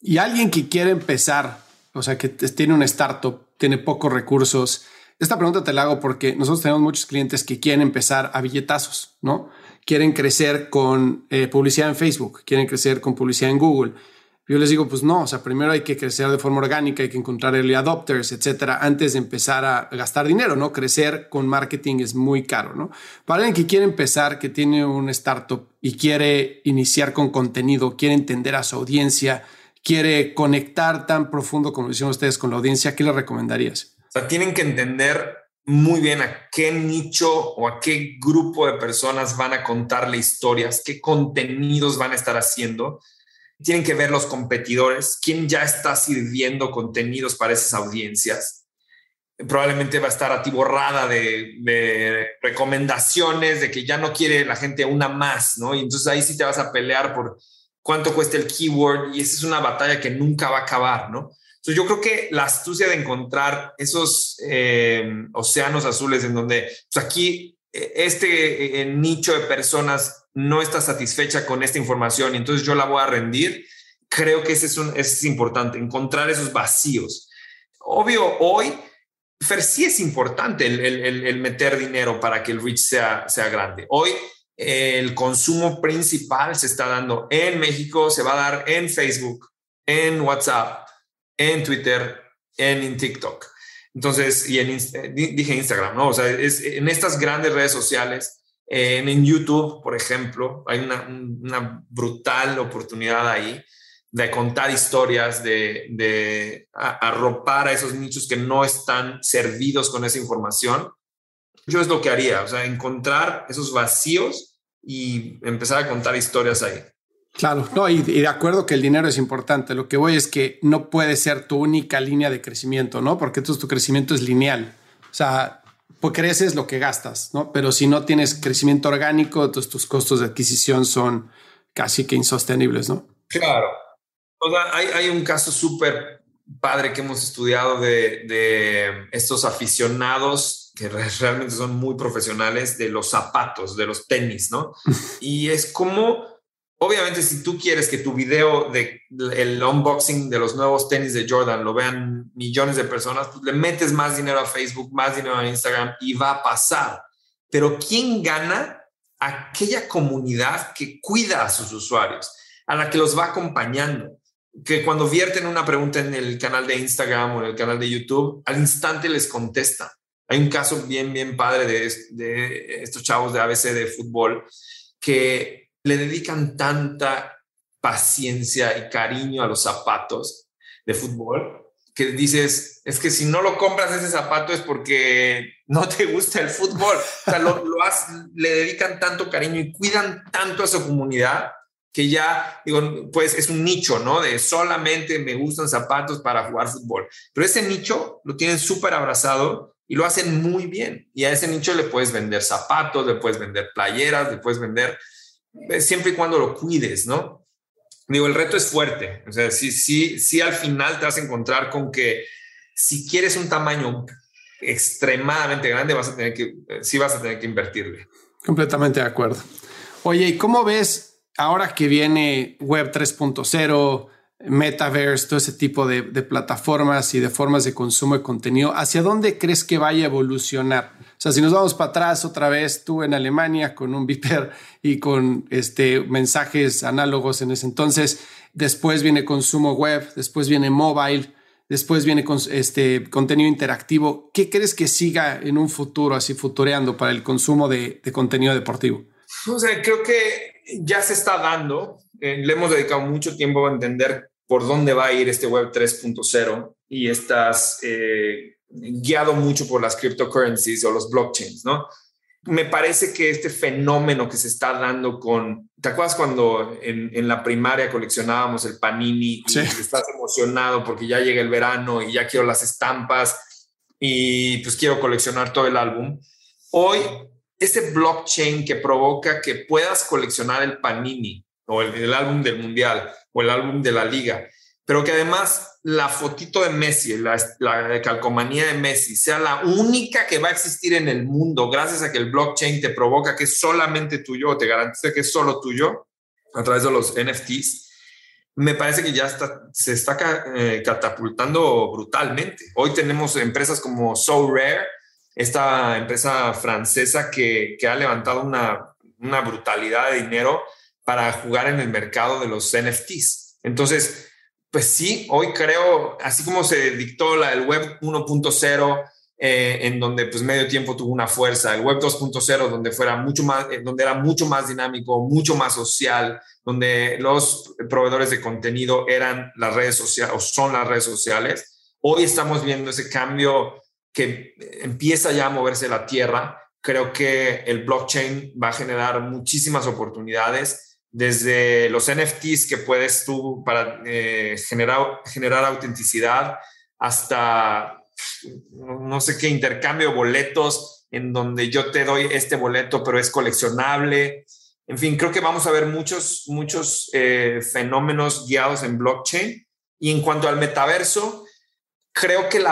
Speaker 2: Y alguien que quiere empezar, o sea, que tiene un startup, tiene pocos recursos. Esta pregunta te la hago porque nosotros tenemos muchos clientes que quieren empezar a billetazos, ¿no? Quieren crecer con eh, publicidad en Facebook, quieren crecer con publicidad en Google, yo les digo, pues no, o sea, primero hay que crecer de forma orgánica, hay que encontrar early adopters, etcétera, antes de empezar a gastar dinero, ¿no? Crecer con marketing es muy caro, ¿no? Para alguien que quiere empezar, que tiene un startup y quiere iniciar con contenido, quiere entender a su audiencia, quiere conectar tan profundo como dicen ustedes con la audiencia, ¿qué le recomendarías?
Speaker 1: sea, tienen que entender muy bien a qué nicho o a qué grupo de personas van a contarle historias, qué contenidos van a estar haciendo. Tienen que ver los competidores, quién ya está sirviendo contenidos para esas audiencias probablemente va a estar atiborrada de, recomendaciones, de que ya no quiere la gente una más, ¿no? Y entonces ahí sí te vas a pelear por cuánto cuesta el keyword y esa es una batalla que nunca va a acabar, ¿no? Entonces yo creo que la astucia de encontrar esos eh, océanos azules en donde pues aquí eh, este eh, nicho de personas no está satisfecha con esta información entonces yo la voy a rendir, creo que ese es, un, es importante, encontrar esos vacíos. Obvio, hoy Fer, sí es importante el, meter dinero para que el reach sea, sea grande. Hoy el consumo principal se está dando en México, se va a dar en Facebook, en WhatsApp, en Twitter, en, TikTok. Entonces, y en, eh, dije Instagram, ¿no? O sea, es, en estas grandes redes sociales, en, YouTube, por ejemplo, hay una, una brutal oportunidad ahí de contar historias, de, de arropar a esos nichos que no están servidos con esa información, yo es lo que haría, o sea, encontrar esos vacíos y empezar a contar historias ahí.
Speaker 2: Claro, no, y, de acuerdo que el dinero es importante. Lo que voy es que no puede ser tu única línea de crecimiento, ¿no? Porque entonces tu crecimiento es lineal. O sea, pues creces lo que gastas, ¿no? Pero si no tienes crecimiento orgánico, entonces tus costos de adquisición son casi que insostenibles, ¿no?
Speaker 1: Claro, hay, un caso súper padre que hemos estudiado de, estos aficionados que realmente son muy profesionales de los zapatos, de los tenis, ¿no? y es como, obviamente, si tú quieres que tu video de unboxing de los nuevos tenis de Jordan lo vean millones de personas, pues le metes más dinero a Facebook, más dinero a Instagram y va a pasar. Pero ¿quién gana? Aquella comunidad que cuida a sus usuarios, a la que los va acompañando que cuando vierten una pregunta en el canal de Instagram o en el canal de YouTube, al instante les contesta. Hay un caso bien, bien padre de, estos chavos de ABC de fútbol que le dedican tanta paciencia y cariño a los zapatos de fútbol que dices, es que si no lo compras ese zapato es porque no te gusta el fútbol. O sea, lo, le dedican tanto cariño y cuidan tanto a su comunidad que ya, digo, pues es un nicho, ¿no? De solamente me gustan zapatos para jugar fútbol. Pero ese nicho lo tienen súper abrazado y lo hacen muy bien. Y a ese nicho le puedes vender zapatos, le puedes vender playeras, le puedes vender, siempre y cuando lo cuides, ¿no? Digo, el reto es fuerte. O sea, sí, sí, sí, al final te vas a encontrar con que si quieres un tamaño extremadamente grande, vas a tener que, eh, sí vas a tener que invertirle.
Speaker 2: Completamente de acuerdo. Oye, ¿y cómo ves ahora que viene Web 3.0, Metaverse, todo ese tipo de, plataformas y de formas de consumo de contenido, ¿hacia dónde crees que vaya a evolucionar? O sea, si nos vamos para atrás otra vez, tú en Alemania con un Viper y con este, mensajes análogos en ese entonces, después viene consumo web, después viene mobile, después viene este, contenido interactivo. ¿Qué crees que siga en un futuro, así futureando para el consumo de, contenido deportivo?
Speaker 1: O sea, creo que ya se está dando. Eh, le hemos dedicado mucho tiempo a entender por dónde va a ir este Web 3.0 y estás eh, guiado mucho por las cryptocurrencies o los blockchains, ¿no? Me parece que este fenómeno que se está dando con, ¿te acuerdas cuando en, la primaria coleccionábamos el panini y estás emocionado porque ya llega el verano y ya quiero las estampas y pues quiero coleccionar todo el álbum? Hoy ese blockchain que provoca que puedas coleccionar el Panini o el, álbum del Mundial o el álbum de la Liga, pero que además la fotito de Messi, la, la, calcomanía de Messi, sea la única que va a existir en el mundo gracias a que el blockchain te provoca que es solamente tuyo o te garantiza que es solo tuyo a través de los NFTs, me parece que ya está, se está eh, catapultando brutalmente. Hoy tenemos empresas como So Rare, esta empresa francesa que, ha levantado una, brutalidad de dinero para jugar en el mercado de los NFTs. Entonces, pues sí, hoy creo, así como se dictó la del web 1.0, eh, en donde pues medio tiempo tuvo una fuerza, el web 2.0, donde fuera mucho más, eh, donde era mucho más dinámico, mucho más social, donde los proveedores de contenido eran las redes sociales o son las redes sociales. Hoy estamos viendo ese cambio que empieza ya a moverse la tierra. Creo que el blockchain va a generar muchísimas oportunidades, desde los NFTs que puedes tú para eh, generar, generar autenticidad hasta no sé qué intercambio de boletos en donde yo te doy este boleto, pero es coleccionable. En fin, creo que vamos a ver muchos, muchos eh, fenómenos guiados en blockchain. Y en cuanto al metaverso, creo que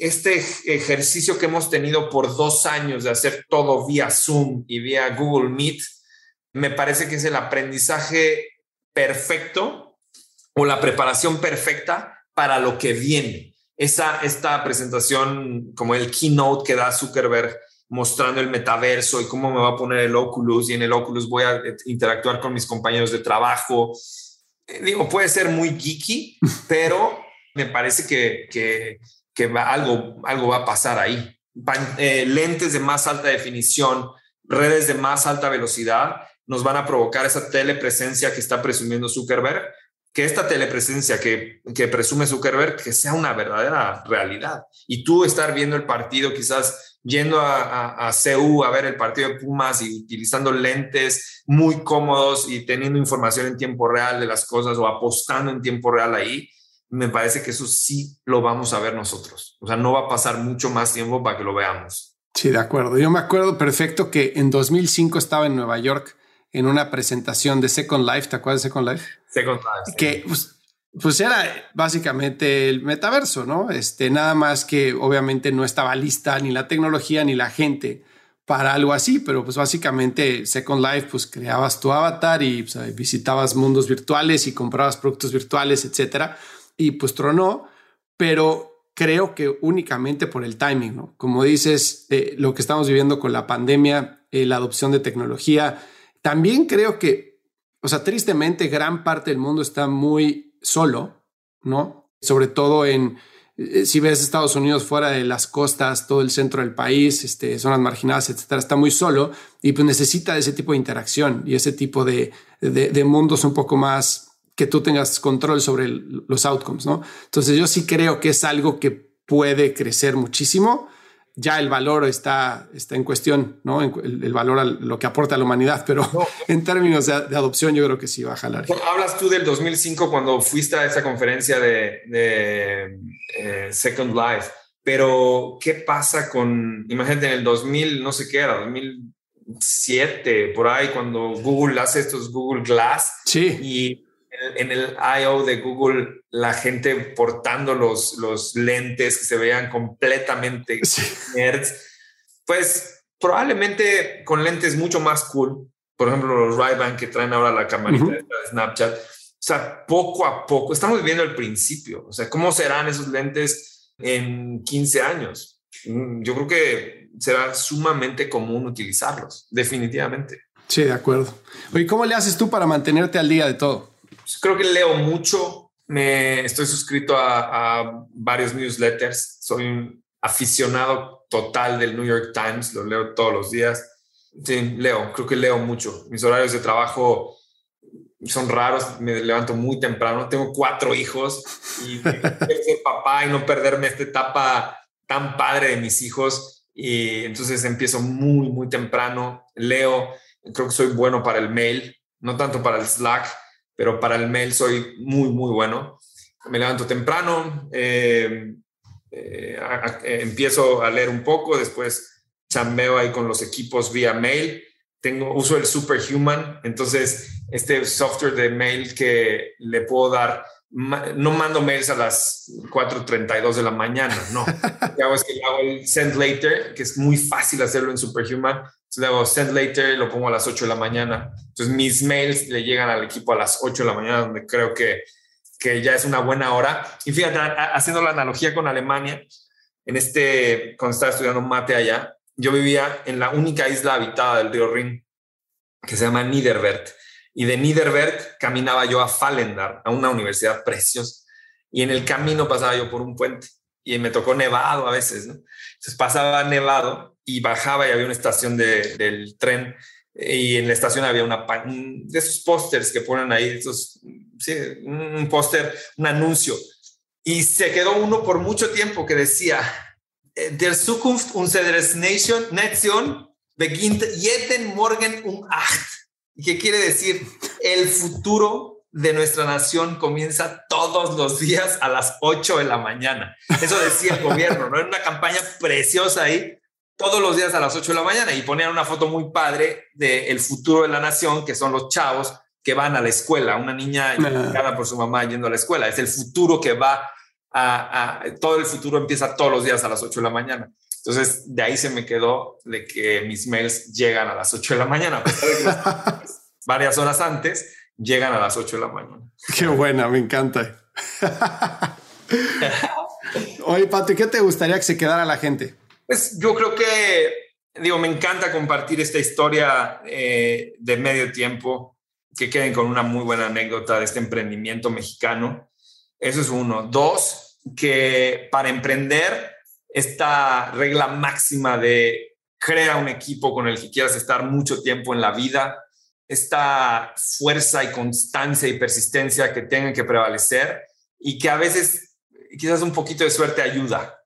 Speaker 1: este ejercicio que hemos tenido por dos años de hacer todo vía Zoom y vía Google Meet, me parece que es el aprendizaje perfecto o la preparación perfecta para lo que viene. Esa, esta presentación, como el keynote que da Zuckerberg mostrando el metaverso y cómo me va a poner el Oculus y en el Oculus voy a interactuar con mis compañeros de trabajo. Eh, digo, puede ser muy geeky, pero me parece que, que, va, algo, algo va a pasar ahí. Eh, lentes de más alta definición, redes de más alta velocidad, nos van a provocar esa telepresencia que está presumiendo Zuckerberg, que esta telepresencia que, que presume Zuckerberg, que sea una verdadera realidad. Y tú estar viendo el partido, quizás yendo a, a, a CEU a ver el partido de Pumas y utilizando lentes muy cómodos y teniendo información en tiempo real de las cosas o apostando en tiempo real ahí, me parece que eso sí lo vamos a ver nosotros. O sea, no va a pasar mucho más tiempo para que lo veamos.
Speaker 2: Sí, de acuerdo. Yo me acuerdo perfecto que en 2005 estaba en Nueva York en una presentación de Second Life. ¿Te acuerdas de Second Life?
Speaker 1: Second Life.
Speaker 2: Que pues, pues, era básicamente el metaverso, ¿no? Este, nada más que obviamente no estaba lista ni la tecnología ni la gente para algo así, pero pues básicamente Second Life, pues creabas tu avatar y pues, visitabas mundos virtuales y comprabas productos virtuales, etcétera y pues tronó, pero creo que únicamente por el timing, ¿no? Como dices, eh, lo que estamos viviendo con la pandemia, eh, la adopción de tecnología, también creo que, o sea, tristemente gran parte del mundo está muy solo, ¿no? Sobre todo en, eh, si ves Estados Unidos fuera de las costas, todo el centro del país, este, zonas marginadas, etcétera, está muy solo y pues necesita ese tipo de interacción y ese tipo de, de mundos un poco más que tú tengas control sobre los outcomes, ¿no? Entonces yo sí creo que es algo que puede crecer muchísimo. Ya el valor está, está en cuestión, ¿no? El, valor a lo que aporta a la humanidad, pero en términos de, adopción yo creo que sí va a jalar.
Speaker 1: Hablas tú del 2005 cuando fuiste a esa conferencia de, eh, Second Life, pero ¿qué pasa con, imagínate en el 2000, no sé qué era, 2007, por ahí, cuando Google hace estos Google Glass
Speaker 2: sí.
Speaker 1: y en el I.O. de Google la gente portando los, los lentes que se vean completamente nerds, pues probablemente con lentes mucho más cool, por ejemplo los Ray-Ban que traen ahora la camarita de Snapchat, o sea, poco a poco, estamos viendo el principio, o sea, ¿cómo serán esos lentes en 15 años? Mm, yo creo que será sumamente común utilizarlos, definitivamente.
Speaker 2: Sí, de acuerdo. Oye, ¿cómo le haces tú para mantenerte al día de todo?
Speaker 1: Pues, creo que leo mucho, me estoy suscrito a, varios newsletters, soy un aficionado total del New York Times, lo leo todos los días. Sí, leo, creo que leo mucho. Mis horarios de trabajo son raros, me levanto muy temprano, tengo cuatro hijos y ser papá y no perderme esta etapa tan padre de mis hijos. Y entonces empiezo muy, muy temprano, leo, creo que soy bueno para el mail, no tanto para el Slack, pero para el mail soy muy, muy bueno. Me levanto temprano, eh, eh, empiezo a leer un poco, después chambeo ahí con los equipos vía mail. Tengo, uso el Superhuman, entonces este software de mail que le puedo dar, no mando mails a las 4.32 de la mañana, no. Lo que hago es que hago el send later, que es muy fácil hacerlo en Superhuman, luego send later lo pongo a las 8 de la mañana. Entonces mis mails le llegan al equipo a las 8 de la mañana, donde creo que, que ya es una buena hora. Y fíjate, haciendo la analogía con Alemania, en este, cuando estaba estudiando mate allá, yo vivía en la única isla habitada del río Rin, que se llama Niederwert. Y de Niederwert caminaba yo a Fallendar, a una universidad preciosa. Y en el camino pasaba yo por un puente y me tocó nevado a veces, ¿no? Entonces pasaba nevado y bajaba y había una estación de, del tren y en la estación había una de esos pósters que ponen ahí, esos, un póster, un anuncio. Y se quedó uno por mucho tiempo que decía, der Zukunft unseres Nation, Nation beginnt jeden Morgen um 8. ¿Qué quiere decir? El futuro de nuestra nación comienza todos los días a las 8 de la mañana. Eso decía el gobierno, ¿no? Era una campaña preciosa ahí, todos los días a las 8 de la mañana. Y ponían una foto muy padre del futuro de la nación, que son los chavos que van a la escuela. Una niña educada por su mamá yendo a la escuela. Es el futuro que va a, todo el futuro empieza todos los días a las 8 de la mañana. Entonces, de ahí se me quedó de que mis mails llegan a las 8 de la mañana. varias horas antes, llegan a las 8 de la mañana.
Speaker 2: Qué buena, me encanta. Oye, Pato, ¿qué te gustaría que se quedara la gente?
Speaker 1: Pues yo creo que, digo, me encanta compartir esta historia eh, de medio tiempo, que queden con una muy buena anécdota de este emprendimiento mexicano. Eso es uno. Dos, que para emprender, esta regla máxima de crea un equipo con el que quieras estar mucho tiempo en la vida, esta fuerza y constancia y persistencia que tengan que prevalecer y que a veces quizás un poquito de suerte ayuda.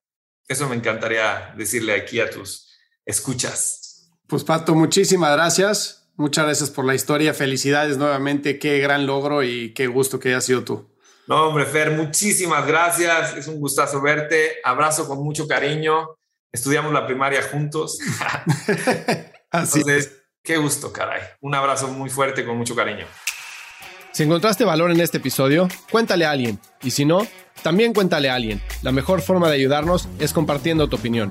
Speaker 1: Eso me encantaría decirle aquí a tus escuchas.
Speaker 2: Pues Pato, muchísimas gracias. Muchas gracias por la historia. Felicidades nuevamente. Qué gran logro y qué gusto que hayas sido tú.
Speaker 1: No, hombre, Fer, muchísimas gracias. Es un gustazo verte. Abrazo con mucho cariño. Estudiamos la primaria juntos. Así es. Qué gusto, caray. Un abrazo muy fuerte con mucho cariño.
Speaker 2: Si encontraste valor en este episodio, cuéntale a alguien. Y si no, también cuéntale a alguien. La mejor forma de ayudarnos es compartiendo tu opinión.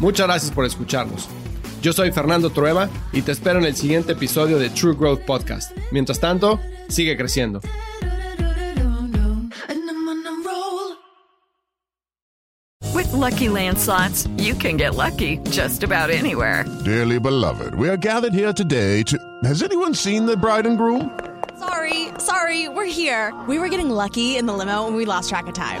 Speaker 2: Muchas gracias por escucharnos. Yo soy Fernando Trueba y te espero en el siguiente episodio de True Growth Podcast. Mientras tanto, sigue creciendo.
Speaker 3: With lucky landslots, you can get lucky just about anywhere.
Speaker 4: Dearly beloved, we are gathered here today to. Has anyone seen the bride and groom?
Speaker 5: Sorry, sorry, we're here. We were getting lucky in the limo and we lost track of time.